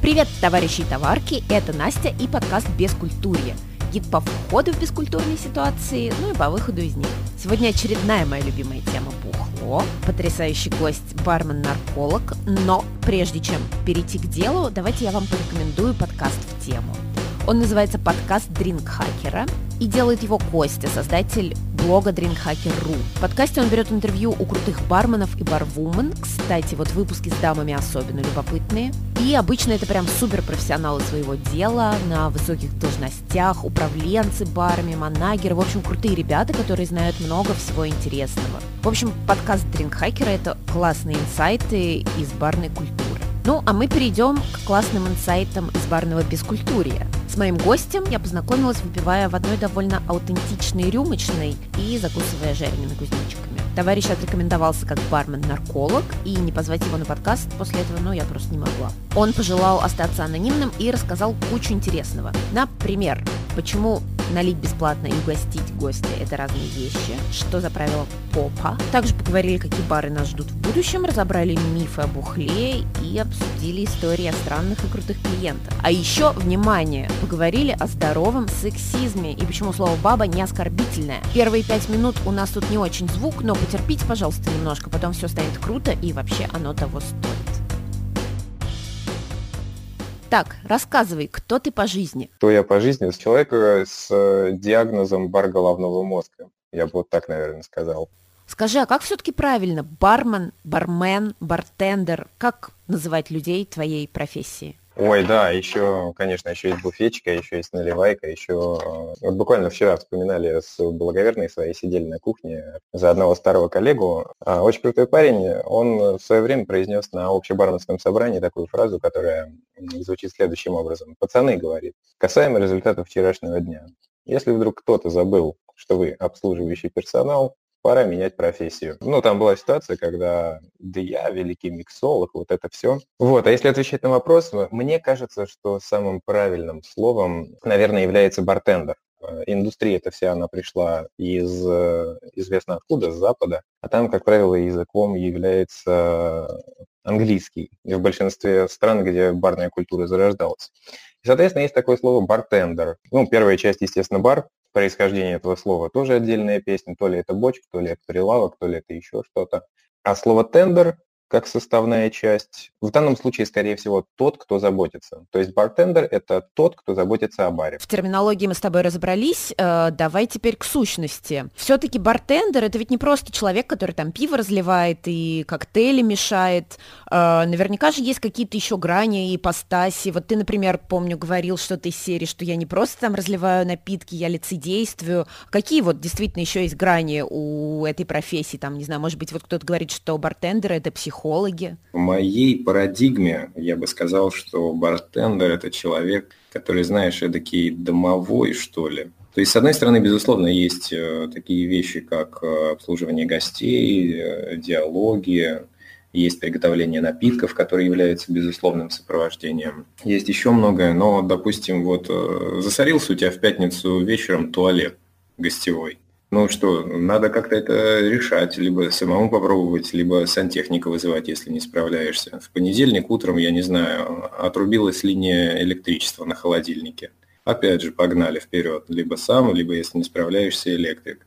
Привет, товарищи и товарки, это Настя и подкаст «Бескультурье». Гид по входу в бескультурные ситуации, ну и по выходу из них. Сегодня очередная моя любимая тема – бухло. Потрясающий гость – бармен-нарколог. Но прежде чем перейти к делу, давайте я вам порекомендую подкаст в тему. Он называется подкаст Дринкхакера и делает его Костя, создатель блога Drinkhacker.ru. В подкасте он берет интервью у крутых барменов и барвумен. Кстати, вот выпуски с дамами особенно любопытные. И обычно это прям супер профессионалы своего дела на высоких должностях, управленцы барами, манагеры. В общем, крутые ребята, которые знают много всего интересного. В общем, подкаст Drinkhacker это классные инсайты из барной культуры. Ну, а мы перейдем к классным инсайтам из барного бескультурия. С моим гостем я познакомилась, выпивая в одной довольно аутентичной рюмочной и закусывая жареными кузнечиками. Товарищ отрекомендовался как бармен-нарколог, и не позвать его на подкаст после этого, ну, я просто не могла. Он пожелал остаться анонимным и рассказал кучу интересного. Например, почему налить бесплатно и угостить гостя – это разные вещи, что за правило попа. Также поговорили, какие бары нас ждут в будущем, разобрали мифы о бухле и обсудили истории о странных и крутых клиентах. А еще, внимание, поговорили о здоровом сексизме и почему слово «баба» не оскорбительное. Первые пять минут у нас тут не очень звук, но потерпите, пожалуйста, немножко, потом все станет круто и вообще оно того стоит. Так, рассказывай, кто ты по жизни? Кто я по жизни? Человек с э, диагнозом бар головного мозга. Я бы вот так, наверное, сказал. Скажи, а как все-таки правильно? Бармен, бармен, бартендер? Как называть людей твоей профессии? Ой, да, еще, конечно, еще есть буфетчика, еще есть наливайка, еще... Э, вот буквально вчера вспоминали с благоверной своей, сидели на кухне за одного старого коллегу. А, очень крутой парень, он в свое время произнес на общебарменском собрании такую фразу, которая звучит следующим образом. «Пацаны, — говорит, — касаемо результатов вчерашнего дня. Если вдруг кто-то забыл, что вы обслуживающий персонал, пора менять профессию. Ну, там была ситуация, когда да я великий миксолог, вот это все. Вот, а если отвечать на вопрос, мне кажется, что самым правильным словом, наверное, является бартендер. Э, индустрия эта вся, она пришла из э, известно откуда, с Запада, а там, как правило, языком является английский, в большинстве стран, где барная культура зарождалась. И, соответственно, есть такое слово бартендер. Ну, первая часть, естественно, бар, происхождение этого слова тоже отдельная песня, то ли это бочка, то ли это прилавок, то ли это еще что-то. А слово тендер как составная часть. В данном случае, скорее всего, тот, кто заботится. То есть бартендер – это тот, кто заботится о баре. В терминологии мы с тобой разобрались. Э, давай теперь к сущности. Все-таки бартендер – это ведь не просто человек, который там пиво разливает и коктейли мешает. Э, наверняка же есть какие-то еще грани и ипостаси. Вот ты, например, помню, говорил что-то из серии, что я не просто там разливаю напитки, я лицедействую. Какие вот действительно еще есть грани у этой профессии? Там, не знаю, может быть, вот кто-то говорит, что бартендер – это психолог, психологи? В моей парадигме я бы сказал, что бартендер – это человек, который, знаешь, эдакий домовой, что ли. То есть, с одной стороны, безусловно, есть э, такие вещи, как э, обслуживание гостей, э, диалоги, есть приготовление напитков, которые являются безусловным сопровождением. Есть еще многое, но, допустим, вот засорился у тебя в пятницу вечером туалет гостевой. Ну что, надо как-то это решать, либо самому попробовать, либо сантехника вызывать, если не справляешься. В понедельник утром, я не знаю, отрубилась линия электричества на холодильнике. Опять же, погнали вперед. Либо сам, либо, если не справляешься, электрик.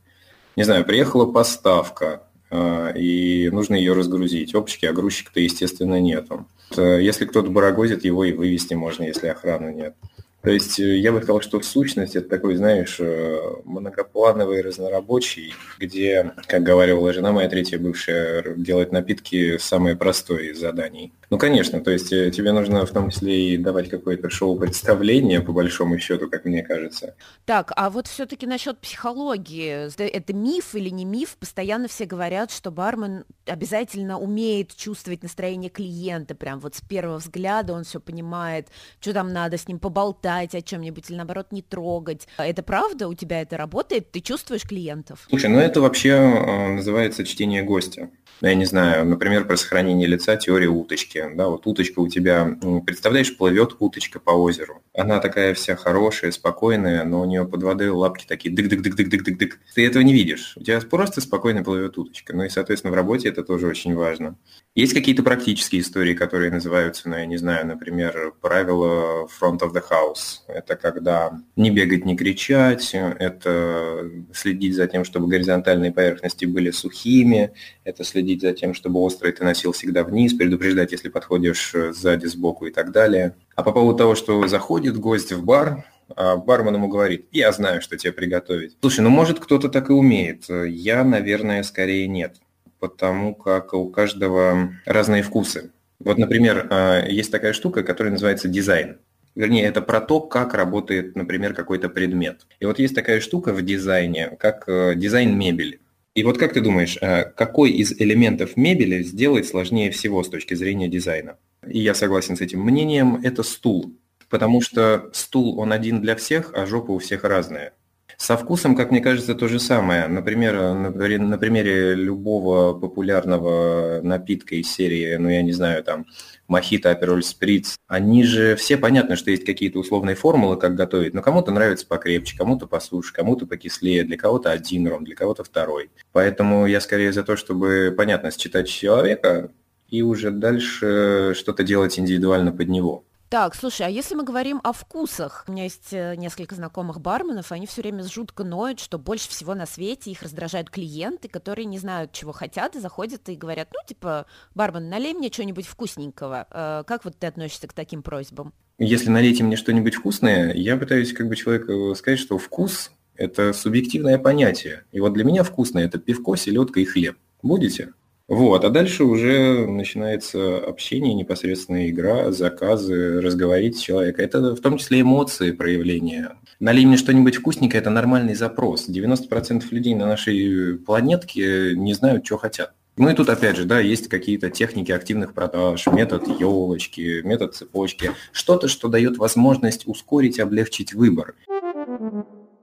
Не знаю, приехала поставка, а, и нужно ее разгрузить. Оптики, а грузчика-то, естественно, нету. Если кто-то барагозит, его и вывести можно, если охраны нет. То есть э, я бы сказал, что в сущности это такой, знаешь, э, многоплановый разнорабочий, где, как говорила жена моя третья бывшая, делать напитки самое простое из заданий. Ну, конечно, то есть э, тебе нужно в том числе и давать какое-то шоу-представление, по большому счету, как мне кажется. Так, а вот все-таки насчет психологии, это миф или не миф? Постоянно все говорят, что бармен обязательно умеет чувствовать настроение клиента, прям вот с первого взгляда он все понимает, что там надо с ним поболтать, болтать о чем-нибудь или наоборот не трогать. Это правда? У тебя это работает? Ты чувствуешь клиентов? Слушай, ну это вообще э, называется чтение гостя. ну, я не знаю, например, про сохранение лица теория уточки. Да, вот уточка у тебя, представляешь, плывет уточка по озеру. Она такая вся хорошая, спокойная, но у нее под водой лапки такие дык-дык-дык-дык-дык-дык. Ты этого не видишь. У тебя просто спокойно плывет уточка. Ну и, соответственно, в работе это тоже очень важно. Есть какие-то практические истории, которые называются, ну, я не знаю, например, правило front of the house. Это когда не бегать, не кричать, это следить за тем, чтобы горизонтальные поверхности были сухими, это следить за тем, чтобы острый ты носил всегда вниз, предупреждать, если подходишь сзади, сбоку и так далее. А по поводу того, что заходит гость в бар, а бармен ему говорит, я знаю, что тебе приготовить. Слушай, ну может кто-то так и умеет. Я, наверное, скорее нет потому как у каждого разные вкусы. Вот, например, а, есть такая штука, которая называется дизайн. Вернее, это про то, как работает, например, какой-то предмет. И вот есть такая штука в дизайне, как э, дизайн мебели. И вот как ты думаешь, а, какой из элементов мебели сделать сложнее всего с точки зрения дизайна? И я согласен с этим мнением, это стул. Потому что стул, он один для всех, а жопа у всех разная. Со вкусом, как мне кажется, то же самое. Например, на примере любого популярного напитка из серии, ну я не знаю, там, мохито, апероль, сприц, они же все понятно, что есть какие-то условные формулы, как готовить, но кому-то нравится покрепче, кому-то посуше, кому-то покислее, для кого-то один ром, для кого-то второй. Поэтому я скорее за то, чтобы, понятно, считать человека и уже дальше что-то делать индивидуально под него. Так, слушай, а если мы говорим о вкусах? У меня есть э, несколько знакомых барменов, они все время жутко ноют, что больше всего на свете их раздражают клиенты, которые не знают, чего хотят, и заходят и говорят, ну, типа, бармен, налей мне что-нибудь вкусненького. Э, как вот ты относишься к таким просьбам? Если налейте мне что-нибудь вкусное, я пытаюсь как бы человеку сказать, что вкус – это субъективное понятие. И вот для меня вкусное – это пивко, селедка и хлеб. Будете? Вот, а дальше уже начинается общение, непосредственная игра, заказы, разговорить с человеком. Это в том числе эмоции проявления. Налей мне что-нибудь вкусненькое – это нормальный запрос. 90% людей на нашей планетке не знают, что хотят. Ну и тут опять же, да, есть какие-то техники активных продаж, метод елочки, метод цепочки, что-то, что дает возможность ускорить, облегчить выбор.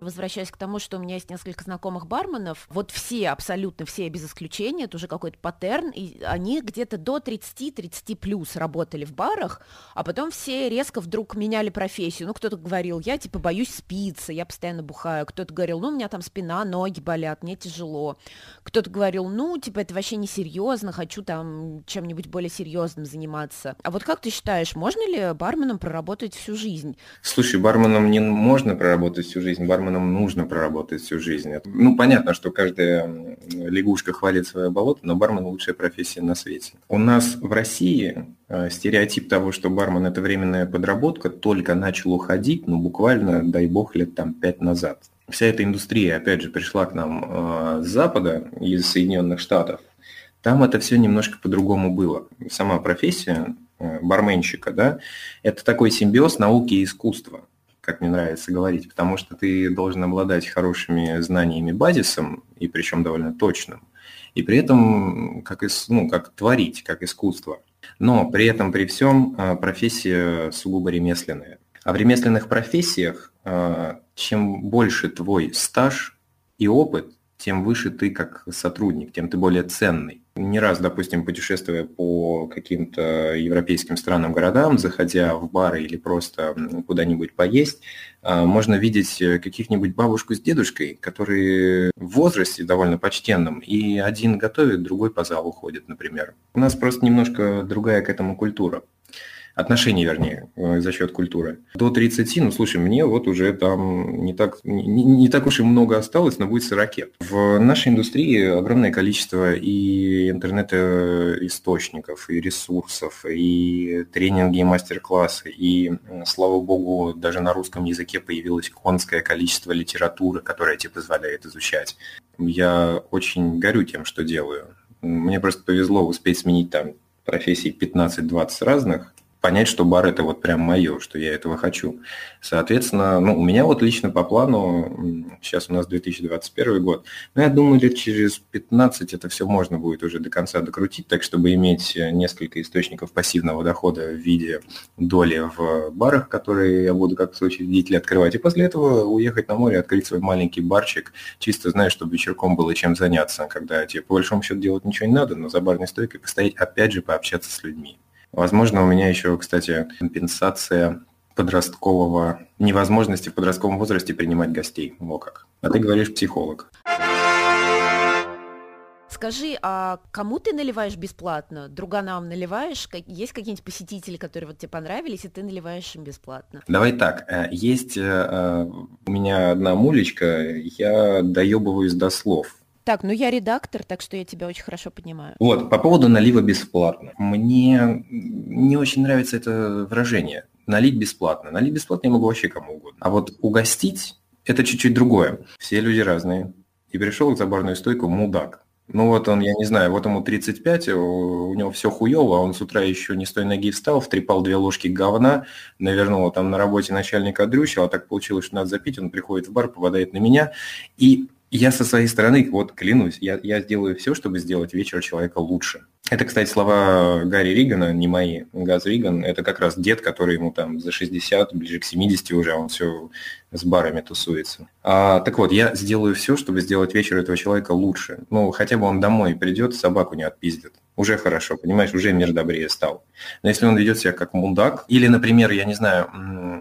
Возвращаясь к тому, что у меня есть несколько знакомых барменов, вот все, абсолютно все, без исключения, это уже какой-то паттерн, и они где-то до 30-30 плюс работали в барах, а потом все резко вдруг меняли профессию. Ну, кто-то говорил, я, типа, боюсь спиться, я постоянно бухаю. Кто-то говорил, ну, у меня там спина, ноги болят, мне тяжело. Кто-то говорил, ну, типа, это вообще не серьезно, хочу там чем-нибудь более серьезным заниматься. А вот как ты считаешь, можно ли барменом проработать всю жизнь? Слушай, барменом не можно проработать всю жизнь, бармен барменом нужно проработать всю жизнь. Ну, понятно, что каждая лягушка хвалит свое болото, но бармен – лучшая профессия на свете. У нас в России э, стереотип того, что бармен – это временная подработка, только начал уходить, ну, буквально, дай бог, лет там пять назад. Вся эта индустрия, опять же, пришла к нам э, с Запада, из Соединенных Штатов. Там это все немножко по-другому было. Сама профессия э, барменщика, да, это такой симбиоз науки и искусства как мне нравится говорить, потому что ты должен обладать хорошими знаниями базисом, и причем довольно точным, и при этом как, ис, ну, как творить, как искусство. Но при этом, при всем, а, профессия сугубо ремесленная. А в ремесленных профессиях, а, чем больше твой стаж и опыт, тем выше ты как сотрудник, тем ты более ценный. Не раз, допустим, путешествуя по каким-то европейским странам, городам, заходя в бары или просто куда-нибудь поесть, а, можно видеть каких-нибудь бабушку с дедушкой, которые в возрасте довольно почтенном, и один готовит, другой по залу ходит, например. У нас просто немножко другая к этому культура отношений, вернее, э, за счет культуры. До 30, ну, слушай, мне вот уже там не так, не, не так уж и много осталось, но будет 40. В нашей индустрии огромное количество и интернет-источников, и ресурсов, и тренинги, и мастер-классы, и, слава богу, даже на русском языке появилось конское количество литературы, которая тебе позволяет изучать. Я очень горю тем, что делаю. Мне просто повезло успеть сменить там профессий 15-20 разных, понять, что бар это вот прям мое, что я этого хочу. Соответственно, ну, у меня вот лично по плану, сейчас у нас 2021 год, но я думаю, лет через 15 это все можно будет уже до конца докрутить, так чтобы иметь несколько источников пассивного дохода в виде доли в барах, которые я буду как случай деятель открывать, и после этого уехать на море, открыть свой маленький барчик, чисто знаешь, чтобы вечерком было чем заняться, когда тебе по большому счету делать ничего не надо, но за барной стойкой постоять, опять же, пообщаться с людьми. Возможно, у меня еще, кстати, компенсация подросткового, невозможности в подростковом возрасте принимать гостей. Во как. А ты говоришь психолог. Скажи, а кому ты наливаешь бесплатно? Друганам наливаешь? Есть какие-нибудь посетители, которые вот тебе понравились, и ты наливаешь им бесплатно? Давай так. Э, есть э, э, у меня одна мулечка, я доебываюсь до слов. Так, ну я редактор, так что я тебя очень хорошо понимаю. Вот, по поводу налива бесплатно. Мне не очень нравится это выражение. Налить бесплатно. Налить бесплатно я могу вообще кому угодно. А вот угостить – это чуть-чуть другое. Все люди разные. И пришел к забарную стойку мудак. Ну вот он, я не знаю, вот ему 35, у него все хуево, он с утра еще не с той ноги встал, втрепал две ложки говна, навернул там на работе начальника дрючил, а так получилось, что надо запить, он приходит в бар, попадает на меня, и я со своей стороны, вот клянусь, я, я сделаю все, чтобы сделать вечер человека лучше. Это, кстати, слова Гарри Ригана, не мои. Газ Риган – это как раз дед, который ему там за 60, ближе к 70 уже, он все с барами тусуется. А, так вот, я сделаю все, чтобы сделать вечер этого человека лучше. Ну, хотя бы он домой придет, собаку не отпиздит. Уже хорошо, понимаешь, уже мир добрее стал. Но если он ведет себя как мудак, или, например, я не знаю,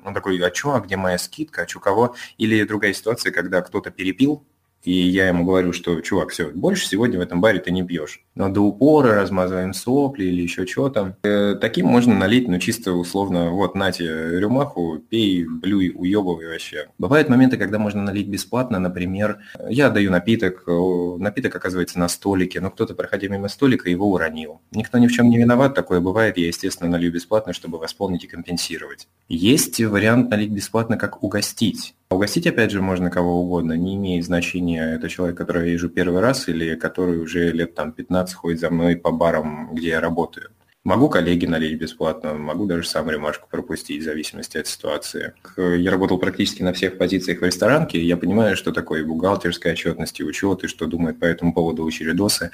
он такой, а чё, а где моя скидка, а чё кого? Или другая ситуация, когда кто-то перепил, и я ему говорю, что, чувак, все, больше сегодня в этом баре ты не пьешь. Но до упора размазываем сопли или еще что там. Э, таким можно налить, ну, чисто условно, вот, нате рюмаху, пей, блюй, уебывай вообще. Бывают моменты, когда можно налить бесплатно, например, я даю напиток, напиток оказывается на столике, но кто-то, проходя мимо столика, его уронил. Никто ни в чем не виноват, такое бывает, я, естественно, налью бесплатно, чтобы восполнить и компенсировать. Есть вариант налить бесплатно, как угостить. Угостить, опять же, можно кого угодно, не имеет значения, это человек, который я вижу первый раз или который уже лет там 15 ходит за мной по барам, где я работаю. Могу коллеги налить бесплатно, могу даже сам ремашку пропустить в зависимости от ситуации. Я работал практически на всех позициях в ресторанке, я понимаю, что такое бухгалтерская отчетность и учет, и что думают по этому поводу учредосы.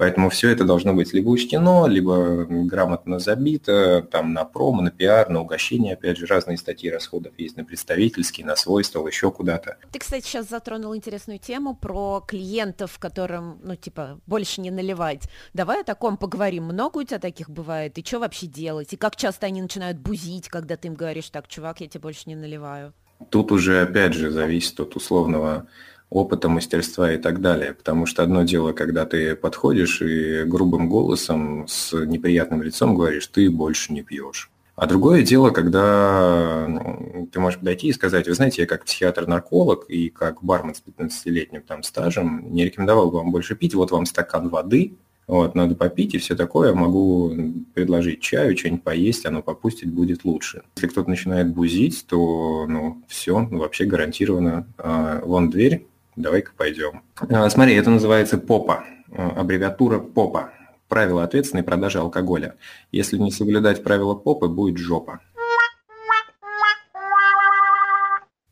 Поэтому все это должно быть либо учтено, либо грамотно забито, там на промо, на пиар, на угощение, опять же, разные статьи расходов есть на представительские, на свой стол, еще куда-то. Ты, кстати, сейчас затронул интересную тему про клиентов, которым, ну, типа, больше не наливать. Давай о таком поговорим. Много у тебя таких бывает? И что вообще делать? И как часто они начинают бузить, когда ты им говоришь, так, чувак, я тебе больше не наливаю? Тут уже, опять же, зависит от условного опыта, мастерства и так далее. Потому что одно дело, когда ты подходишь и грубым голосом с неприятным лицом говоришь, ты больше не пьешь. А другое дело, когда ну, ты можешь подойти и сказать, вы знаете, я как психиатр-нарколог и как бармен с 15-летним там стажем не рекомендовал бы вам больше пить, вот вам стакан воды, вот, надо попить и все такое, могу предложить чаю, что-нибудь поесть, оно попустить будет лучше. Если кто-то начинает бузить, то, ну, все, ну, вообще гарантированно. А, вон дверь, Давай-ка пойдем. А, смотри, это называется ПОПа, а, аббревиатура ПОПа. Правила ответственной продажи алкоголя. Если не соблюдать правила ПОПа, будет жопа.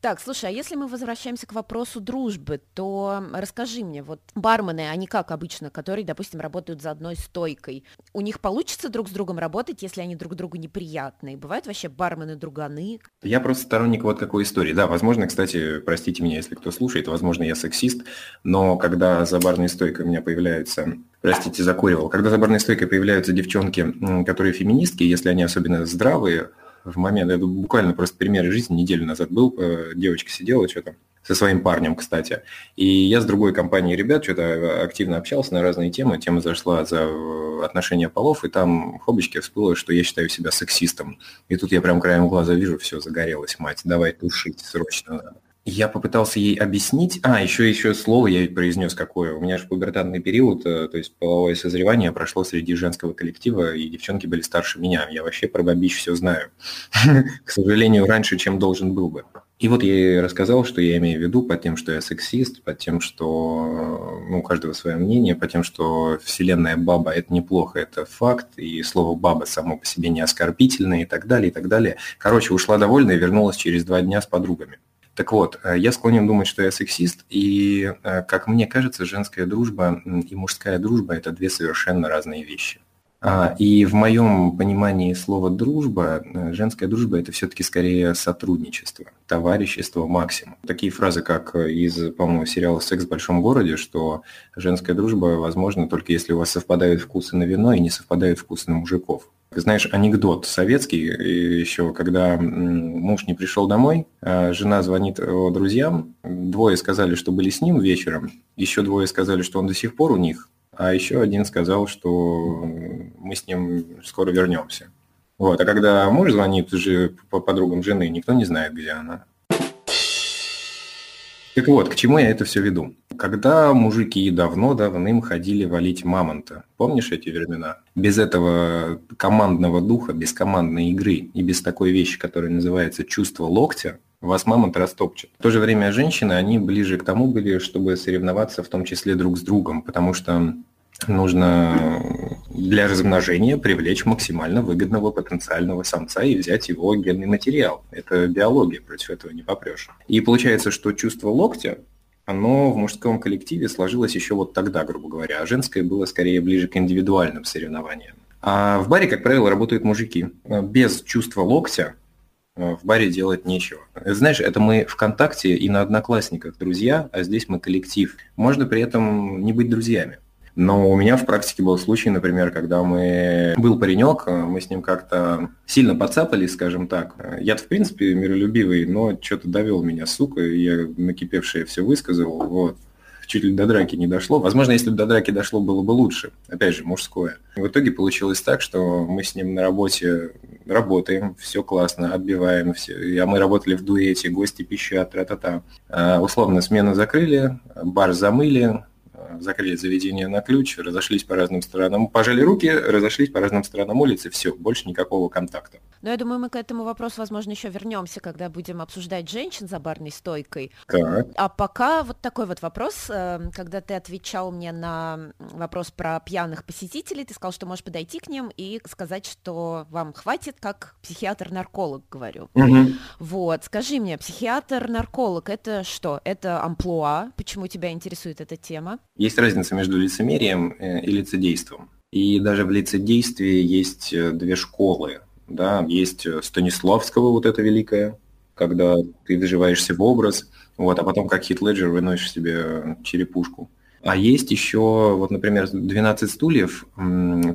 Так, слушай, а если мы возвращаемся к вопросу дружбы, то расскажи мне, вот бармены, они как обычно, которые, допустим, работают за одной стойкой, у них получится друг с другом работать, если они друг другу неприятные? Бывают вообще бармены-друганы? Я просто сторонник вот какой истории. Да, возможно, кстати, простите меня, если кто слушает, возможно, я сексист, но когда за барной стойкой у меня появляются простите, закуривал. Когда за барной стойкой появляются девчонки, которые феминистки, если они особенно здравые, в момент, это буквально просто пример из жизни, неделю назад был, э, девочка сидела что-то со своим парнем, кстати. И я с другой компанией ребят что-то активно общался на разные темы. Тема зашла за э, отношения полов, и там хобочки всплыло, что я считаю себя сексистом. И тут я прям краем глаза вижу, все, загорелось, мать, давай тушить, срочно надо. Я попытался ей объяснить. А, еще еще слово я произнес какое. У меня же пубертатный период, э, то есть половое созревание прошло среди женского коллектива, и девчонки были старше меня. Я вообще про бабич все знаю. К сожалению, раньше, чем должен был бы. И вот я ей рассказал, что я имею в виду под тем, что я сексист, под тем, что ну, у каждого свое мнение, под тем, что вселенная баба – это неплохо, это факт, и слово «баба» само по себе не оскорбительное и так далее, и так далее. Короче, ушла довольна и вернулась через два дня с подругами. Так вот, э, я склонен думать, что я сексист, и, э, как мне кажется, женская дружба и мужская дружба – это две совершенно разные вещи. А, и в моем понимании слова «дружба», э, женская дружба – это все-таки скорее сотрудничество, товарищество максимум. Такие фразы, как из, по-моему, сериала «Секс в большом городе», что женская дружба возможна только если у вас совпадают вкусы на вино и не совпадают вкусы на мужиков. Знаешь, анекдот советский еще, когда муж не пришел домой, а жена звонит его друзьям, двое сказали, что были с ним вечером, еще двое сказали, что он до сих пор у них, а еще один сказал, что мы с ним скоро вернемся. Вот. А когда муж звонит уже по подругам жены, никто не знает, где она. Так вот, к чему я это все веду? Когда мужики давно-давным ходили валить мамонта, помнишь эти времена? Без этого командного духа, без командной игры и без такой вещи, которая называется чувство локтя, вас мамонт растопчет. В то же время женщины, они ближе к тому были, чтобы соревноваться в том числе друг с другом, потому что нужно для размножения привлечь максимально выгодного потенциального самца и взять его генный материал. Это биология, против этого не попрешь. И получается, что чувство локтя, оно в мужском коллективе сложилось еще вот тогда, грубо говоря, а женское было скорее ближе к индивидуальным соревнованиям. А в баре, как правило, работают мужики. Без чувства локтя э, в баре делать нечего. Знаешь, это мы ВКонтакте и на Одноклассниках друзья, а здесь мы коллектив. Можно при этом не быть друзьями. Но у меня в практике был случай, например, когда мы... Был паренек, мы с ним как-то сильно подцапались, скажем так. я в принципе, миролюбивый, но что-то довел меня, сука, и я накипевшее все высказал, вот. Чуть ли до драки не дошло. Возможно, если бы до драки дошло, было бы лучше. Опять же, мужское. В итоге получилось так, что мы с ним на работе работаем, все классно, отбиваем все. А мы работали в дуэте, гости пищат, тра-та-та. А, условно, смену закрыли, бар замыли, закрыли заведение на ключ, разошлись по разным сторонам, пожали руки, разошлись по разным сторонам улицы, все, больше никакого контакта. Но я думаю, мы к этому вопросу, возможно, еще вернемся, когда будем обсуждать женщин за барной стойкой. Так. А пока вот такой вот вопрос, эм, когда ты отвечал мне на вопрос про пьяных посетителей, ты сказал, что можешь подойти к ним и сказать, что вам хватит, как психиатр-нарколог, говорю. Угу. Вот, скажи мне, психиатр-нарколог это что? Это амплуа? Почему тебя интересует эта тема? Есть разница между лицемерием э, и лицедейством. И даже в лицедействе есть э, две школы. Да? Есть э, Станиславского, вот это великое, когда ты вживаешься в образ, вот, а потом как Хит Леджер выносишь себе черепушку. А есть еще, вот, например, «12 стульев»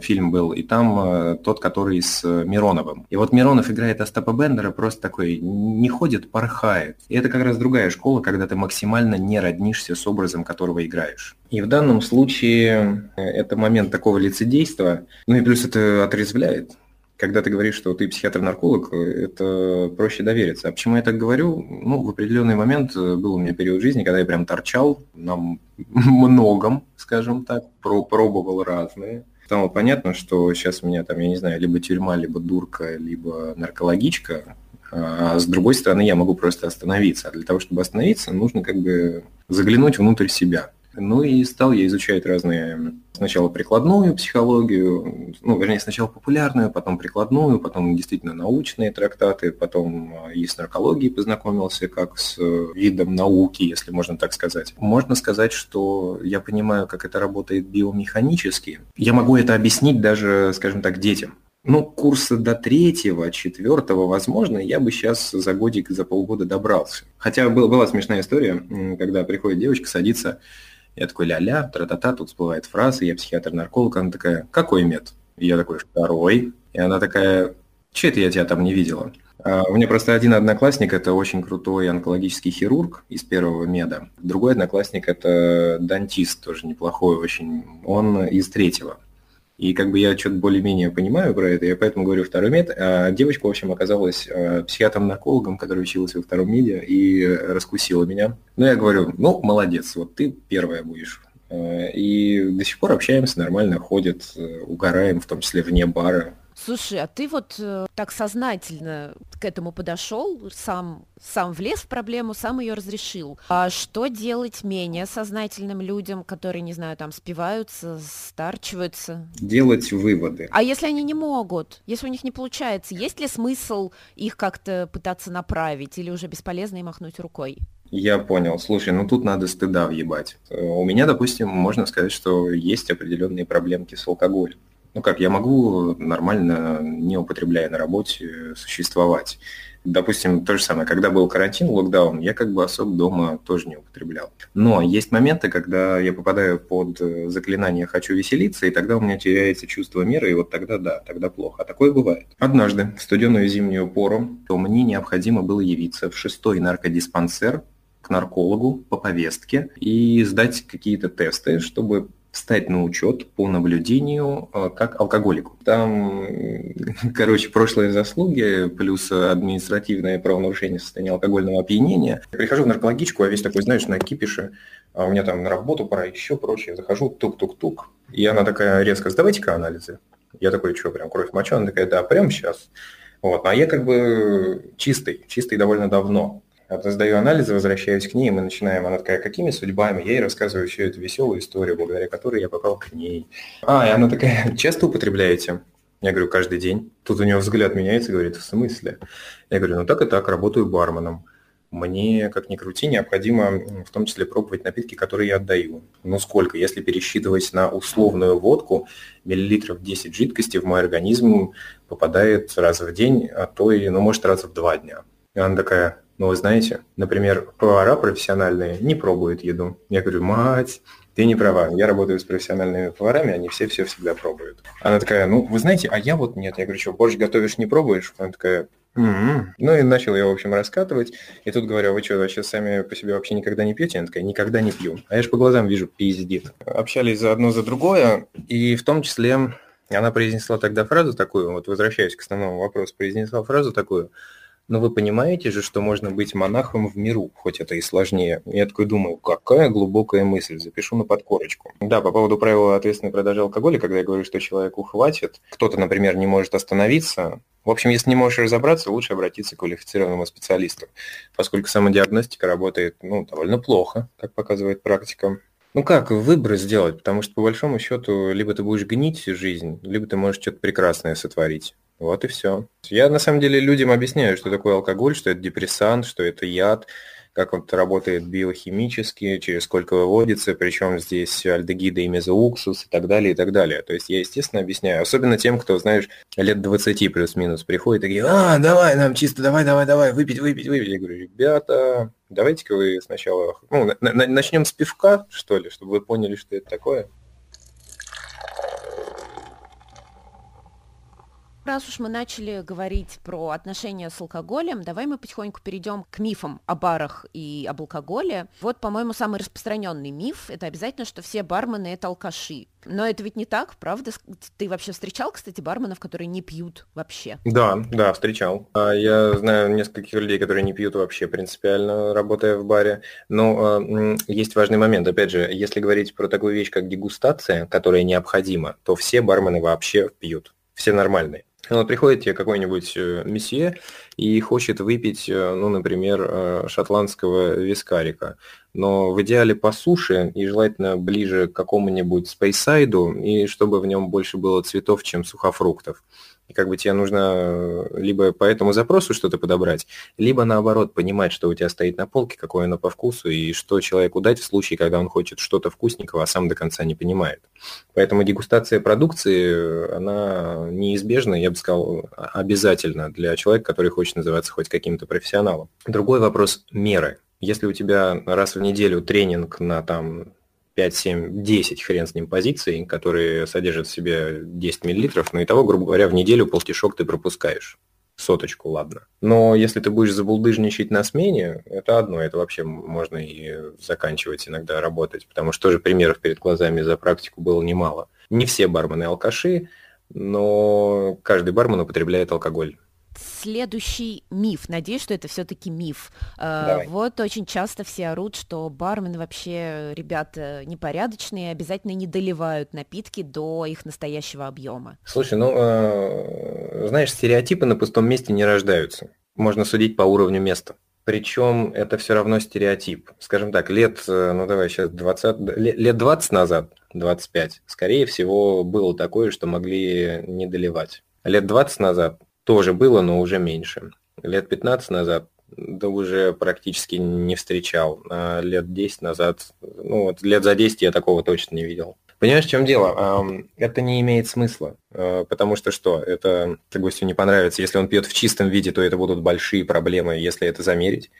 фильм был, и там э, тот, который с э, Мироновым. И вот Миронов играет Остапа Бендера, просто такой не ходит, порхает. И это как раз другая школа, когда ты максимально не роднишься с образом, которого играешь. И в данном случае э, это момент такого лицедейства, ну и плюс это отрезвляет когда ты говоришь, что ты психиатр-нарколог, это проще довериться. А почему я так говорю? Ну, в определенный момент э, был у меня период жизни, когда я прям торчал на многом, скажем так, пробовал разные. Стало понятно, что сейчас у меня там, я не знаю, либо тюрьма, либо дурка, либо наркологичка, а с другой стороны я могу просто остановиться. А для того, чтобы остановиться, нужно как бы заглянуть внутрь себя. Ну и стал я изучать разные, сначала прикладную психологию, ну, вернее, сначала популярную, потом прикладную, потом действительно научные трактаты, потом а, и с наркологией познакомился, как с видом науки, если можно так сказать. Можно сказать, что я понимаю, как это работает биомеханически. Я могу это объяснить даже, скажем так, детям. Ну, курса до третьего, четвертого, возможно, я бы сейчас за годик, за полгода добрался. Хотя была, была смешная история, когда приходит девочка, садится я такой ля-ля, тра-та-та, тут всплывает фраза, я психиатр-нарколог, она такая, какой мед? И я такой, второй. И она такая, че это я тебя там не видела? А у меня просто один одноклассник – это очень крутой онкологический хирург из первого меда. Другой одноклассник – это дантист, тоже неплохой очень. Он из третьего. И как бы я что-то более-менее понимаю про это, я поэтому говорю второй мед. А девочка, в общем, оказалась э, психиатром-наркологом, который учился во втором меде и раскусила меня. Ну, я говорю, ну, молодец, вот ты первая будешь. Э, и до сих пор общаемся нормально, ходит, э, угораем, в том числе вне бара. Слушай, а ты вот э, так сознательно к этому подошел, сам, сам влез в проблему, сам ее разрешил. А что делать менее сознательным людям, которые, не знаю, там спиваются, старчиваются? Делать выводы. А если они не могут, если у них не получается, есть ли смысл их как-то пытаться направить или уже бесполезно и махнуть рукой? Я понял. Слушай, ну тут надо стыда въебать. Э, у меня, допустим, можно сказать, что есть определенные проблемки с алкоголем. Ну как, я могу нормально, не употребляя на работе, существовать. Допустим, то же самое, когда был карантин, локдаун, я как бы особо дома тоже не употреблял. Но есть моменты, когда я попадаю под э, заклинание «хочу веселиться», и тогда у меня теряется чувство меры, и вот тогда да, тогда плохо. А такое бывает. Однажды, в студеную зимнюю пору, то мне необходимо было явиться в шестой наркодиспансер к наркологу по повестке и сдать какие-то тесты, чтобы встать на учет по наблюдению э, как алкоголику. Там, короче, прошлые заслуги плюс административное правонарушение состояния алкогольного опьянения. Я прихожу в наркологичку, а весь такой, знаешь, на кипише, а у меня там на работу пора, еще прочее. Захожу, тук-тук-тук. И она такая резко, сдавайте-ка анализы. Я такой, что, прям кровь мочу? Она такая, да, прямо сейчас. Вот. А я как бы чистый, чистый довольно давно. Вот сдаю анализы, возвращаюсь к ней, и мы начинаем. Она такая, какими судьбами? Я ей рассказываю всю эту веселую историю, благодаря которой я попал к ней. А, и она такая, часто употребляете? Я говорю, каждый день. Тут у нее взгляд меняется, говорит, в смысле? Я говорю, ну так и так, работаю барменом. Мне, как ни крути, необходимо в том числе пробовать напитки, которые я отдаю. Ну сколько? Если пересчитывать на условную водку, миллилитров 10 жидкости в мой организм попадает раз в день, а то и, ну, может, раз в два дня. И она такая, ну, вы знаете, например, повара профессиональные не пробуют еду. Я говорю, мать, ты не права. Я работаю с профессиональными поварами, они все все всегда пробуют. Она такая, ну, вы знаете, а я вот нет. Я говорю, что, борщ готовишь, не пробуешь? Она такая, м-м-м". Ну и начал я, в общем, раскатывать. И тут говорю, «А вы что, вообще сами по себе вообще никогда не пьете? Она такая, никогда не пью. А я же по глазам вижу, пиздит. Общались за одно, за другое. И в том числе она произнесла тогда фразу такую, вот возвращаясь к основному вопросу, произнесла фразу такую – но вы понимаете же, что можно быть монахом в миру, хоть это и сложнее. Я такой думаю, какая глубокая мысль, запишу на подкорочку. Да, по поводу правила ответственной продажи алкоголя, когда я говорю, что человеку хватит, кто-то, например, не может остановиться, в общем, если не можешь разобраться, лучше обратиться к квалифицированному специалисту, поскольку самодиагностика работает ну, довольно плохо, как показывает практика. Ну как выбор сделать? Потому что по большому счету либо ты будешь гнить всю жизнь, либо ты можешь что-то прекрасное сотворить. Вот и все. Я на самом деле людям объясняю, что такое алкоголь, что это депрессант, что это яд, как он работает биохимически, через сколько выводится, причем здесь альдегиды и мезоуксус и так далее, и так далее. То есть я, естественно, объясняю, особенно тем, кто, знаешь, лет 20 плюс-минус приходит и такие, а, давай нам чисто, давай, давай, давай, выпить, выпить, выпить. Я говорю, ребята, давайте-ка вы сначала, ну, начнем с пивка, что ли, чтобы вы поняли, что это такое. Раз уж мы начали говорить про отношения с алкоголем, давай мы потихоньку перейдем к мифам о барах и об алкоголе. Вот, по-моему, самый распространенный миф – это обязательно, что все бармены – это алкаши. Но это ведь не так, правда? Ты вообще встречал, кстати, барменов, которые не пьют вообще? Да, да, встречал. А я знаю нескольких людей, которые не пьют вообще принципиально, работая в баре. Но э, есть важный момент. Опять же, если говорить про такую вещь, как дегустация, которая необходима, то все бармены вообще пьют. Все нормальные. Вот приходит тебе какой-нибудь э, месье и хочет выпить, э, ну, например, э, шотландского вискарика. Но в идеале по суше и желательно ближе к какому-нибудь спейсайду, и чтобы в нем больше было цветов, чем сухофруктов. И как бы тебе нужно э, либо по этому запросу что-то подобрать, либо наоборот понимать, что у тебя стоит на полке, какое оно по вкусу, и что человеку дать в случае, когда он хочет что-то вкусненького, а сам до конца не понимает. Поэтому дегустация продукции, она неизбежна, я бы сказал, обязательно для человека, который хочет называться хоть каким-то профессионалом. Другой вопрос – меры. Если у тебя раз в неделю тренинг на там 5, 7, 10, хрен с ним, позиций, которые содержат в себе 10 миллилитров, но и того, грубо говоря, в неделю полтишок ты пропускаешь. Соточку, ладно. Но если ты будешь забулдыжничать на смене, это одно, это вообще можно и заканчивать иногда работать, потому что тоже примеров перед глазами за практику было немало. Не все бармены алкаши, но каждый бармен употребляет алкоголь. Следующий миф. Надеюсь, что это все-таки миф. Э, Давай. Вот очень часто все орут, что бармены вообще ребята непорядочные, обязательно не доливают напитки до их настоящего объема. Слушай, ну, э, знаешь, стереотипы на пустом месте не рождаются. Можно судить по уровню места. Причем это все равно стереотип. Скажем так, лет, э, ну давай сейчас 20, лет 20 назад, 25, скорее всего, было такое, что могли не доливать. Лет 20 назад тоже было, но уже меньше. Лет 15 назад да уже практически не встречал. А лет 10 назад, ну вот лет за 10 я такого точно не видел. Понимаешь, в чем дело? Это не имеет смысла, а, потому что что? Это гостю не понравится. Если он пьет в чистом виде, то это будут большие проблемы, если это замерить.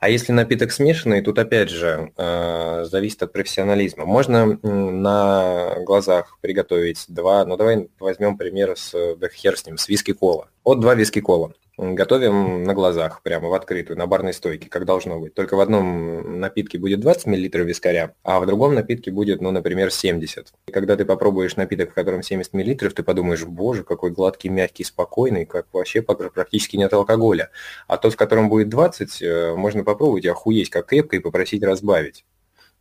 А если напиток смешанный, тут опять же а, зависит от профессионализма. Можно на глазах приготовить два, ну давай возьмем пример с, да хер с ним, с виски-кола. Вот два виски-кола готовим на глазах, прямо в открытую, на барной стойке, как должно быть. Только в одном напитке будет 20 мл вискаря, а в другом напитке будет, ну, например, 70. И когда ты попробуешь напиток, в котором 70 мл, ты подумаешь, боже, какой гладкий, мягкий, спокойный, как вообще практически нет алкоголя. А тот, в котором будет 20, э, можно попробовать и охуеть как крепко и попросить разбавить.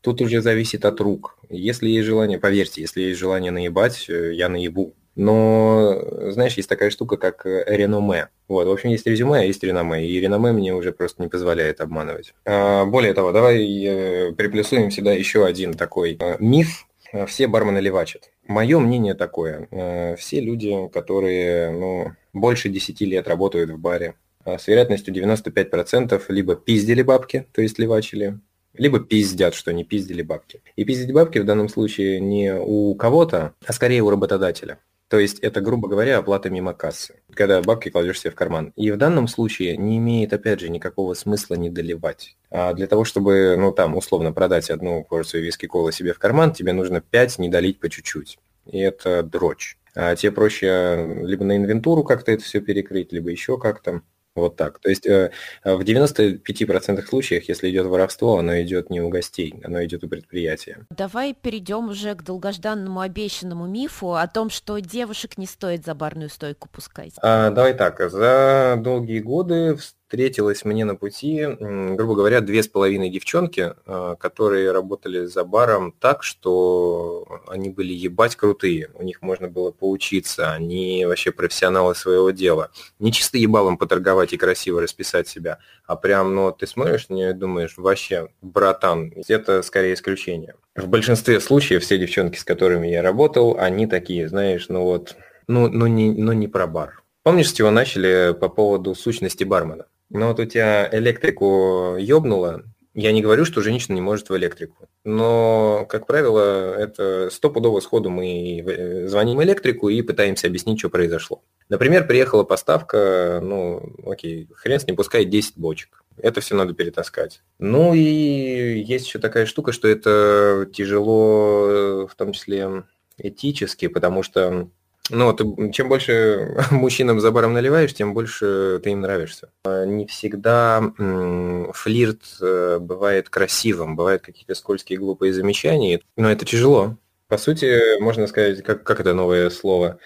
Тут уже зависит от рук. Если есть желание, поверьте, если есть желание наебать, э, я наебу. Но, знаешь, есть такая штука, как э, реноме. Вот, в общем, есть резюме, а есть реноме. И реноме мне уже просто не позволяет обманывать. А, более того, давай э, приплюсуем сюда еще один такой э, миф. Все бармены левачат. Мое мнение такое. Все люди, которые ну, больше 10 лет работают в баре, с вероятностью 95% либо пиздили бабки, то есть левачили, либо пиздят, что не пиздили бабки. И пиздить бабки в данном случае не у кого-то, а скорее у работодателя. То есть это, грубо говоря, оплата мимо кассы, когда бабки кладешь себе в карман. И в данном случае не имеет, опять же, никакого смысла не доливать. А для того, чтобы, ну там, условно продать одну порцию виски колы себе в карман, тебе нужно 5 не долить по чуть-чуть. И это дрочь. А тебе проще либо на инвентуру как-то это все перекрыть, либо еще как-то. Вот так. То есть э, в 95% случаях, если идет воровство, оно идет не у гостей, оно идет у предприятия. Давай перейдем уже к долгожданному обещанному мифу о том, что девушек не стоит за барную стойку пускать. А, давай так. За долгие годы встретилось мне на пути, грубо говоря, две с половиной девчонки, а, которые работали за баром так, что они были ебать крутые, у них можно было поучиться, они вообще профессионалы своего дела. Не чисто ебалом поторговать и красиво расписать себя, а прям, ну, ты смотришь на нее и думаешь, вообще, братан, это скорее исключение. В большинстве случаев все девчонки, с которыми я работал, они такие, знаешь, ну вот, ну, ну, не, ну не про бар. Помнишь, с чего начали по поводу сущности бармена? Но вот у тебя электрику ёбнуло, я не говорю, что женщина не может в электрику. Но, как правило, это стопудово сходу мы э, звоним электрику и пытаемся объяснить, что произошло. Например, приехала поставка, ну, окей, хрен с ним, пускай 10 бочек. Это все надо перетаскать. Ну и есть еще такая штука, что это тяжело, в том числе этически, потому что ну, ты, чем больше мужчинам за баром наливаешь, тем больше ты им нравишься. А не всегда флирт э, бывает красивым, бывают какие-то скользкие глупые замечания, но это тяжело. По сути, можно сказать, как, как это новое слово,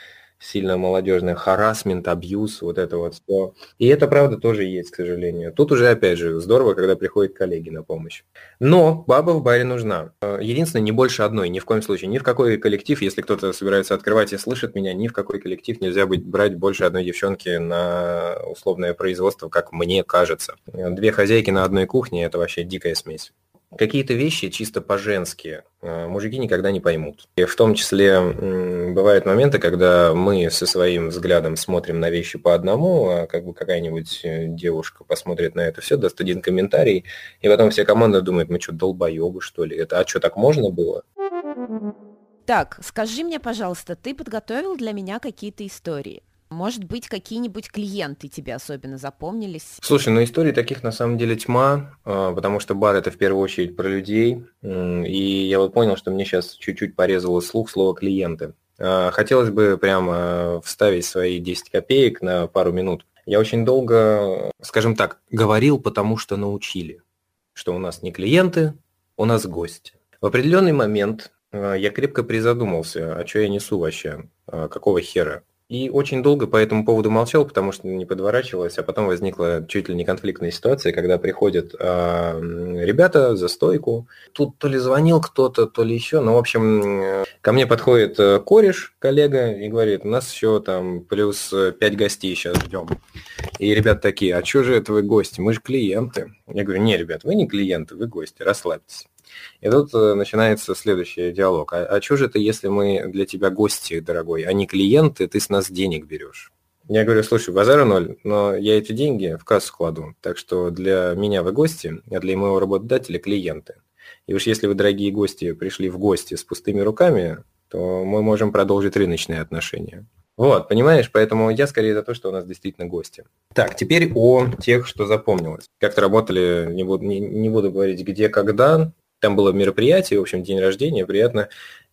сильно молодежное, харасмент, абьюз, вот это вот все. И это, правда, тоже есть, к сожалению. Тут уже, опять же, здорово, когда приходят коллеги на помощь. Но баба в баре нужна. Единственное, не больше одной, ни в коем случае. Ни в какой коллектив, если кто-то собирается открывать и слышит меня, ни в какой коллектив нельзя быть, брать больше одной девчонки на условное производство, как мне кажется. Две хозяйки на одной кухне – это вообще дикая смесь какие-то вещи чисто по-женски э, мужики никогда не поймут. И в том числе бывают моменты, когда мы со своим взглядом смотрим на вещи по одному, а как бы какая-нибудь э, девушка посмотрит на это все, даст один комментарий, и потом вся команда думает, мы что, долбоебы, что ли? Это, а что, так можно было? Так, скажи мне, пожалуйста, ты подготовил для меня какие-то истории? Может быть, какие-нибудь клиенты тебе особенно запомнились? Слушай, ну историй таких на самом деле тьма, а, потому что бар это в первую очередь про людей. И я вот понял, что мне сейчас чуть-чуть порезало слух слово клиенты. А, хотелось бы прямо вставить свои 10 копеек на пару минут. Я очень долго, скажем так, говорил, потому что научили, что у нас не клиенты, у нас гости. В определенный момент а, я крепко призадумался, а что я несу вообще, какого хера? И очень долго по этому поводу молчал, потому что не подворачивалось, а потом возникла чуть ли не конфликтная ситуация, когда приходят э, ребята за стойку. Тут то ли звонил кто-то, то ли еще. Ну, в общем, ко мне подходит э, кореш, коллега, и говорит, у нас еще там плюс 5 гостей сейчас ждем. И ребята такие, а что же это вы гости? Мы же клиенты. Я говорю, не, ребят, вы не клиенты, вы гости, расслабьтесь. И тут э, начинается следующий диалог. А, а что же это, если мы для тебя гости, дорогой, а не клиенты, ты с нас денег берешь? Я говорю, слушай, базара ноль, но я эти деньги в кассу кладу. Так что для меня вы гости, а для моего работодателя клиенты. И уж если вы, дорогие гости, пришли в гости с пустыми руками, то мы можем продолжить рыночные отношения. Вот, понимаешь, поэтому я скорее за то, что у нас действительно гости. Так, теперь о тех, что запомнилось. Как-то работали, не буду, не, не буду говорить где, когда, там было мероприятие, в общем, день рождения, приятно.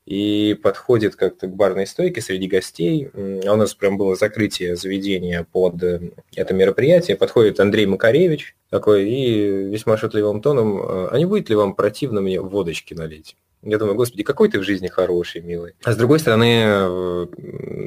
И подходит как-то к барной стойке среди гостей. А у нас прям было закрытие заведения под э, это мероприятие. Подходит Андрей Макаревич такой и весьма шутливым тоном, а не будет ли вам противно мне водочки налить? Я думаю, господи, какой ты в жизни хороший, милый. А с другой стороны, э,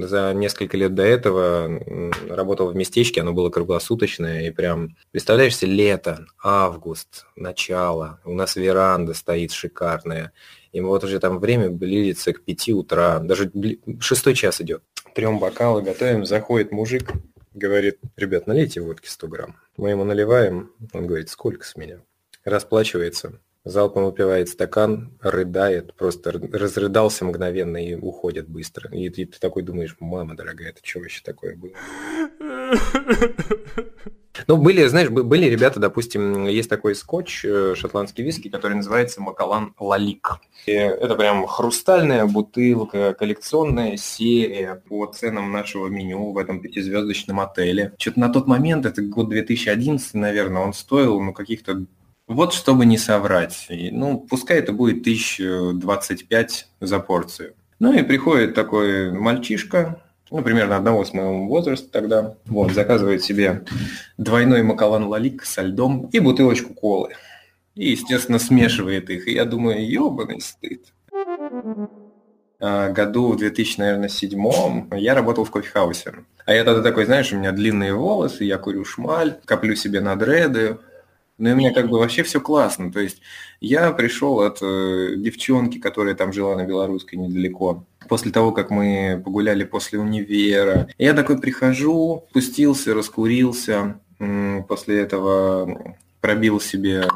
за несколько лет до этого работал в местечке, оно было круглосуточное, и прям, представляешь лето, август, начало, у нас веранда стоит шикарная, и вот уже там время близится к пяти утра, даже шестой час идет. Трем бокалы готовим, заходит мужик, говорит, ребят, налейте водки 100 грамм. Мы ему наливаем, он говорит, сколько с меня? Расплачивается, залпом выпивает стакан, рыдает, просто разрыдался мгновенно и уходит быстро. И, и ты такой думаешь, мама дорогая, это что вообще такое было? Ну, были, знаешь, были ребята, допустим, есть такой скотч, э, шотландский виски, который называется Макалан Лалик. И это прям хрустальная бутылка, коллекционная серия по ценам нашего меню в этом пятизвездочном отеле. Что-то на тот момент, это год 2011, наверное, он стоил, ну, каких-то вот чтобы не соврать. Ну, пускай это будет 1025 за порцию. Ну и приходит такой мальчишка, ну, примерно одного с моего возраста тогда, вот, заказывает себе двойной макалан лалик со льдом и бутылочку колы. И, естественно, смешивает их. И я думаю, ебаный стыд. А, году в 2007 я работал в кофехаусе. А я тогда такой, знаешь, у меня длинные волосы, я курю шмаль, коплю себе на дреды, ну и у меня как бы вообще все классно. То есть я пришел от э, девчонки, которая там жила на Белорусской недалеко. После того, как мы погуляли после универа. Я такой прихожу, спустился, раскурился. После этого пробил себе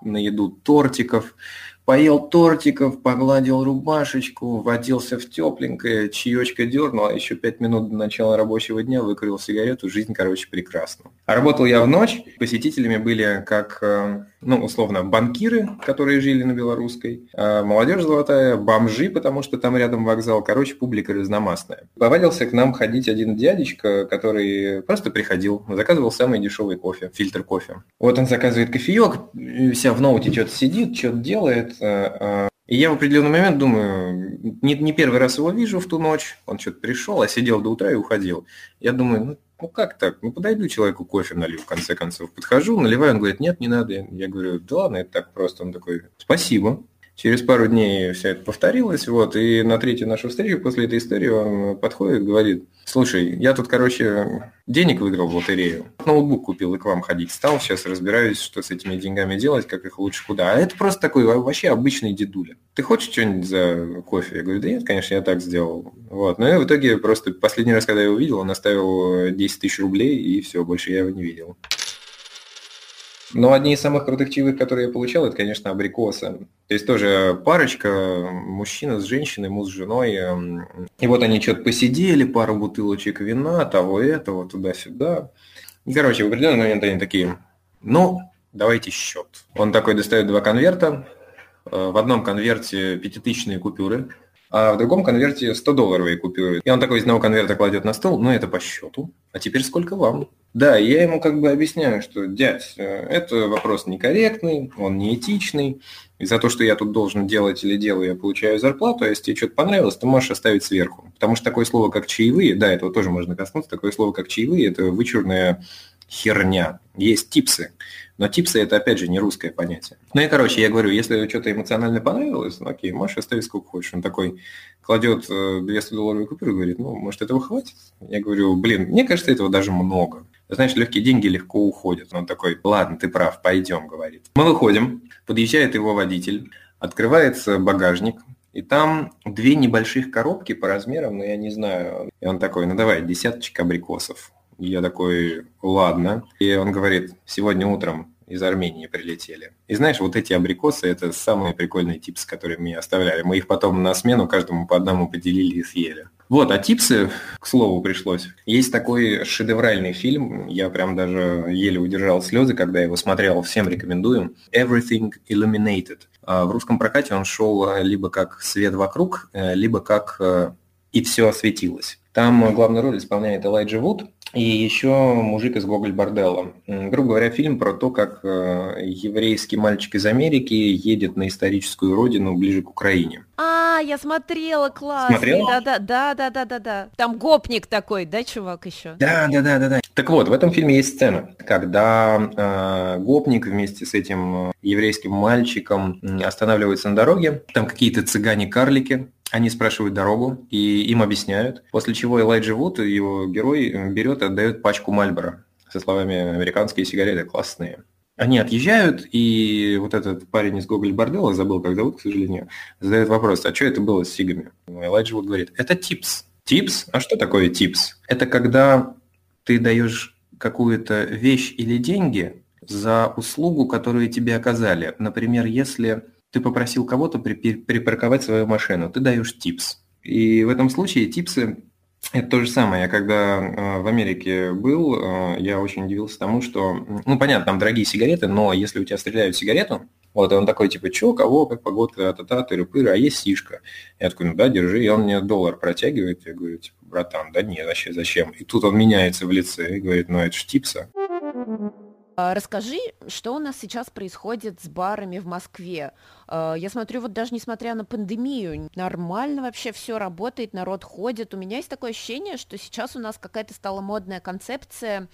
на еду тортиков Поел тортиков, погладил рубашечку, водился в тепленькое, чаечка дернул, а еще пять минут до начала рабочего дня выкурил сигарету, жизнь, короче, прекрасна. А работал я в ночь, посетителями были как, э, ну, условно, банкиры, которые жили на Белорусской, а молодежь золотая, бомжи, потому что там рядом вокзал, короче, публика разномастная. Повадился к нам ходить один дядечка, который просто приходил, заказывал самый дешевый кофе, фильтр кофе. Вот он заказывает кофеек, вся в ноуте что-то сидит, что-то делает, а, и я в определенный момент думаю, не, не первый раз его вижу в ту ночь, он что-то пришел, а сидел до утра и уходил. Я думаю, ну, ну как так? Ну подойду человеку кофе налью, в конце концов. Подхожу, наливаю, он говорит, нет, не надо. Я говорю, да ладно, это так просто. Он такой, спасибо. Через пару дней все это повторилось, вот, и на третью нашу встречу после этой истории он подходит, говорит, слушай, я тут, короче, денег выиграл в лотерею, ноутбук купил и к вам ходить стал, сейчас разбираюсь, что с этими деньгами делать, как их лучше куда. А это просто такой вообще обычный дедуля. Ты хочешь что-нибудь за кофе? Я говорю, да нет, конечно, я так сделал. Вот. Ну и в итоге просто последний раз, когда я его видел, он оставил 10 тысяч рублей, и все, больше я его не видел. Но одни из самых крутых чаевых, которые я получал, это, конечно, абрикосы. То есть тоже парочка, мужчина с женщиной, муж с женой. Эм, и вот они что-то посидели, пару бутылочек вина, того этого, туда-сюда. И, короче, в определенный момент они такие, ну, давайте счет. Он такой достает два конверта. Э, в одном конверте пятитысячные купюры, а в другом конверте 100-долларовые купюры. И он такой из одного конверта кладет на стол, ну это по счету. А теперь сколько вам? Да, я ему как бы объясняю, что, дядь, э, это вопрос некорректный, он неэтичный. И за то, что я тут должен делать или делаю, я получаю зарплату, а если тебе что-то понравилось, ты можешь оставить сверху. Потому что такое слово, как чаевые, да, этого тоже можно коснуться, такое слово, как чаевые, это вычурное херня. Есть типсы. Но типсы это опять же не русское понятие. Ну и короче, я говорю, если что-то эмоционально понравилось, ну окей, можешь оставить сколько хочешь. Он такой кладет 200 э, купюру и говорит, ну, может, этого хватит? Я говорю, блин, мне кажется, этого даже много. Знаешь, легкие деньги легко уходят. Он такой, ладно, ты прав, пойдем, говорит. Мы выходим, подъезжает его водитель, открывается багажник, и там две небольших коробки по размерам, но я не знаю. И он такой, ну давай, десяточек абрикосов. И я такой, ладно. И он говорит, сегодня утром из Армении прилетели. И знаешь, вот эти абрикосы – это самые прикольные типсы, которые мне оставляли. Мы их потом на смену каждому по одному поделили и съели. Вот, а типсы, к слову, пришлось. Есть такой шедевральный фильм, я прям даже еле удержал слезы, когда его смотрел, всем рекомендую. Everything Illuminated. А в русском прокате он шел либо как «Свет вокруг», э, либо как э, «И все осветилось». Там главную роль исполняет Элайджа Вуд, и еще «Мужик из Гоголь Борделла». Грубо говоря, фильм про то, как э, еврейский мальчик из Америки едет на историческую родину ближе к Украине. А, я смотрела, класс. Смотрела? Да, да, да, да, да, да. Там гопник такой, да, чувак еще? Да, да, да, да, да. Так вот, в этом фильме есть сцена, когда э, гопник вместе с этим э, еврейским мальчиком останавливается на дороге. Там какие-то цыгане-карлики они спрашивают дорогу и им объясняют, после чего Элайджи Вуд, его герой, берет и отдает пачку Мальбора со словами «американские сигареты классные». Они отъезжают, и вот этот парень из Гоголь Бордела, забыл, как зовут, к сожалению, задает вопрос, а что это было с сигами? Элайджи Вуд говорит, это типс. Типс? А что такое типс? Это когда ты даешь какую-то вещь или деньги за услугу, которую тебе оказали. Например, если ты попросил кого-то припарковать свою машину, ты даешь типс. И в этом случае типсы это то же самое. Я когда э, в Америке был, э, я очень удивился тому, что, ну, понятно, там дорогие сигареты, но если у тебя стреляют сигарету, вот, и он такой, типа, чё, кого, как погодка, та-та, тыры-пыры, а есть сишка. Я такой, ну да, держи, и он мне доллар протягивает, я говорю, типа, братан, да не, вообще зачем? И тут он меняется в лице и говорит, ну это ж типса. Расскажи, что у нас сейчас происходит с барами в Москве. А, я смотрю, вот даже несмотря на пандемию, нормально вообще все работает, народ ходит. У меня есть такое ощущение, что сейчас у нас какая-то стала модная концепция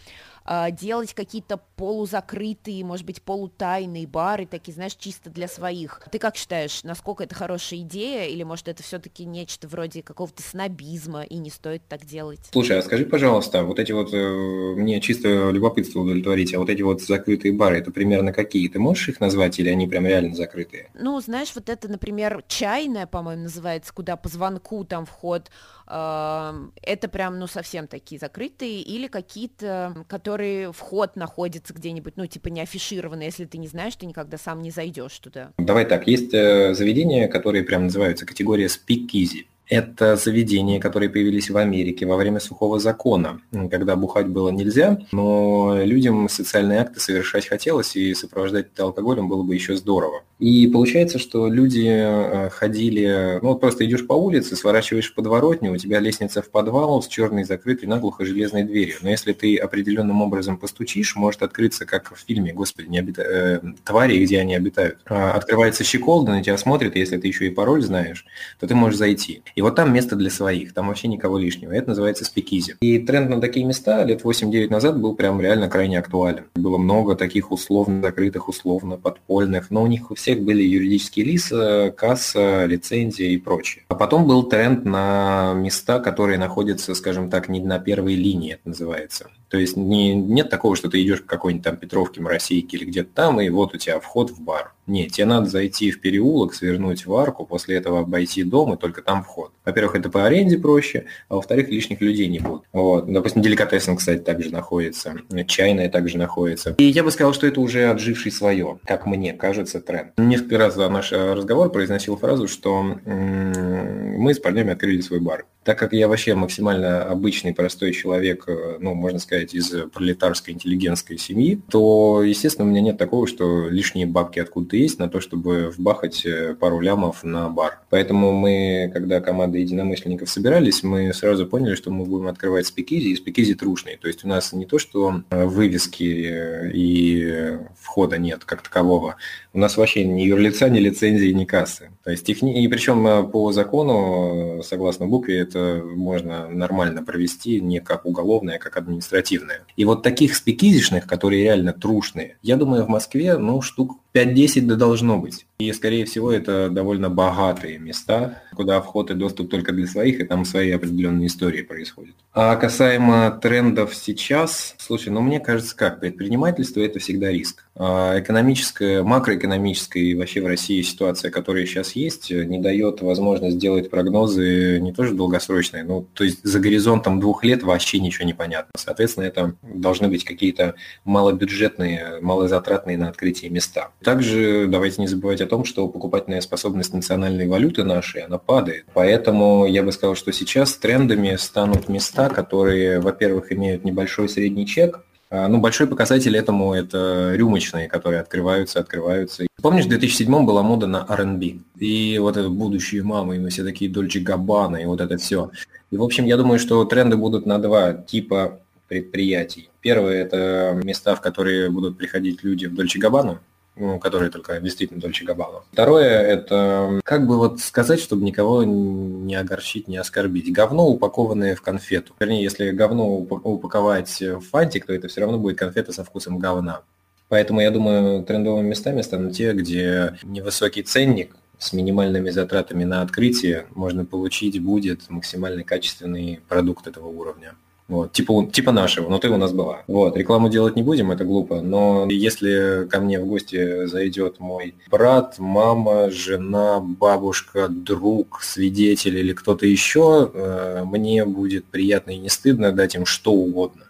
а, делать какие-то полузакрытые, может быть, полутайные бары, такие, знаешь, чисто для своих. Ты как считаешь, насколько это хорошая идея, или, может, это все-таки нечто вроде какого-то снобизма, и не стоит так делать? Слушай, а скажи, пожалуйста, вот эти вот, э, мне чисто любопытство удовлетворить, а вот эти вот закрытые бары, это примерно какие? Ты можешь их назвать, или они прям реально закрытые? Ну, знаешь, вот это, например, чайная, по-моему, называется, куда по звонку там вход, это прям, ну, совсем такие закрытые, или какие-то, которые вход находится где-нибудь, ну, типа не афишированные, если ты не знаешь, ты никогда сам не зайдешь туда. Давай так, есть э, заведения, которые прям называются категория easy. Это заведения, которые появились в Америке во время сухого закона, когда бухать было нельзя, но людям социальные акты совершать хотелось, и сопровождать это алкоголем было бы еще здорово. И получается, что люди э, ходили, ну вот просто идешь по улице, сворачиваешь в подворотню, у тебя лестница в подвал с черной закрытой наглухо железной дверью. Но если ты определенным образом постучишь, может открыться, как в фильме, господи, не обита... э, твари, где они обитают. А, открывается щеколда, на тебя смотрит, и если ты еще и пароль знаешь, то ты можешь зайти. И вот там место для своих, там вообще никого лишнего. Это называется спикизи. И тренд на такие места лет 8-9 назад был прям реально крайне актуален. Было много таких условно закрытых, условно подпольных, но у них у всех были юридические лица, касса, лицензия и прочее. А потом был тренд на места, которые находятся, скажем так, не на первой линии, это называется. То есть не, нет такого, что ты идешь к какой-нибудь там Петровке, Моросейке или где-то там, и вот у тебя вход в бар. Нет, тебе надо зайти в переулок, свернуть в арку, после этого обойти дом, и только там вход. Во-первых, это по аренде проще, а во-вторых, лишних людей не будет. Вот. Допустим, деликатесен, кстати, также находится, чайная также находится. И я бы сказал, что это уже отживший свое, как мне кажется, тренд. Несколько раз за наш разговор произносил фразу, что мы с парнями открыли свой бар. Так как я вообще максимально обычный, простой человек, э, ну, можно сказать, из пролетарской интеллигентской семьи, то, естественно, у меня нет такого, что лишние бабки откуда-то есть на то, чтобы вбахать э, пару лямов на бар. Поэтому мы, когда команда единомышленников собирались, мы сразу поняли, что мы будем открывать спикизи, и спикизи трушные. То есть у нас не то, что э, вывески и входа нет как такового, у нас вообще ни юрлица, ни лицензии, ни кассы. То есть техни... И причем по закону, согласно букве, это можно нормально провести не как уголовное, а как административное. И вот таких спикизишных, которые реально трушные, я думаю, в Москве, ну, штук 5-10 да должно быть. И, скорее всего, это довольно богатые места, куда вход и доступ только для своих, и там свои определенные истории происходят. А касаемо трендов сейчас, слушай, ну мне кажется как, предпринимательство – это всегда риск. А экономическая, макроэкономическая и вообще в России ситуация, которая сейчас есть, не дает возможность сделать прогнозы не тоже долгосрочные, ну, то есть за горизонтом двух лет вообще ничего не понятно. Соответственно, это должны быть какие-то малобюджетные, малозатратные на открытие места. Также давайте не забывать о том, что покупательная способность национальной валюты нашей, она падает. Поэтому я бы сказал, что сейчас трендами станут места, которые, во-первых, имеют небольшой средний чек, а, ну, большой показатель этому – это рюмочные, которые открываются, открываются. Помнишь, в 2007 была мода на R&B? И вот это будущие мамы, и мы все такие Дольче Габбана, и вот это все. И, в общем, я думаю, что тренды будут на два типа предприятий. Первое – это места, в которые будут приходить люди в Дольче Габбану, ну, которые только действительно Дольче Габбана. Второе – это как бы вот сказать, чтобы никого не огорчить, не оскорбить. Говно, упакованное в конфету. Вернее, если говно упаковать в фантик, то это все равно будет конфета со вкусом говна. Поэтому, я думаю, трендовыми местами станут те, где невысокий ценник с минимальными затратами на открытие можно получить будет максимально качественный продукт этого уровня. Вот, типа, типа нашего, но ты у нас была. Вот, рекламу делать не будем, это глупо, но если ко мне в гости зайдет мой брат, мама, жена, бабушка, друг, свидетель или кто-то еще, э, мне будет приятно и не стыдно дать им что угодно.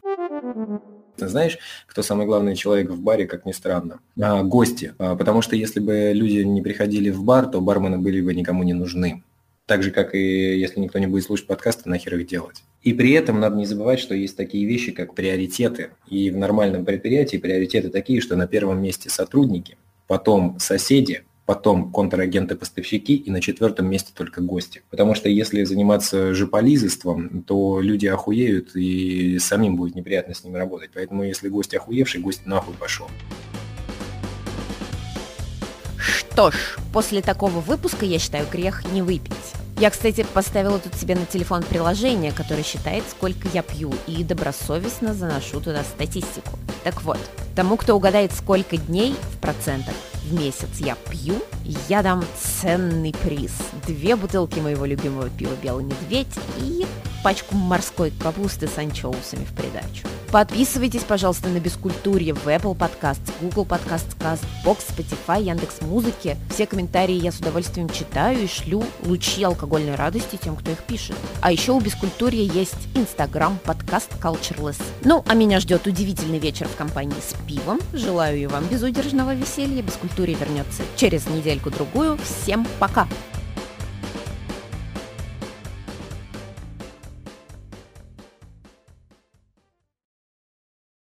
Знаешь, кто самый главный человек в баре, как ни странно? А, гости. А, потому что если бы люди не приходили в бар, то бармены были бы никому не нужны. Так же, как и если никто не будет слушать подкасты, нахер их делать. И при этом надо не забывать, что есть такие вещи, как приоритеты. И в нормальном предприятии приоритеты такие, что на первом месте сотрудники, потом соседи, потом контрагенты-поставщики и на четвертом месте только гости. Потому что если заниматься жополизством, то люди охуеют и самим будет неприятно с ними работать. Поэтому если гость охуевший, гость нахуй пошел. Что ж, после такого выпуска я считаю грех не выпить. Я, кстати, поставила тут себе на телефон приложение, которое считает, сколько я пью, и добросовестно заношу туда статистику. Так вот, тому, кто угадает, сколько дней в процентах в месяц я пью, я дам ценный приз. Две бутылки моего любимого пива «Белый медведь» и пачку морской капусты с анчоусами в придачу. Подписывайтесь, пожалуйста, на Бескультурье в Apple Podcasts, Google Podcasts, CastBox, Spotify, Яндекс Музыки. Все комментарии я с удовольствием читаю и шлю лучи алкогольной радости тем, кто их пишет. А еще у Бескультурья есть Инстаграм, подкаст Cultureless. Ну, а меня ждет удивительный вечер в компании с пивом. Желаю и вам безудержного веселья. Бескультурье вернется через недельку-другую. Всем пока!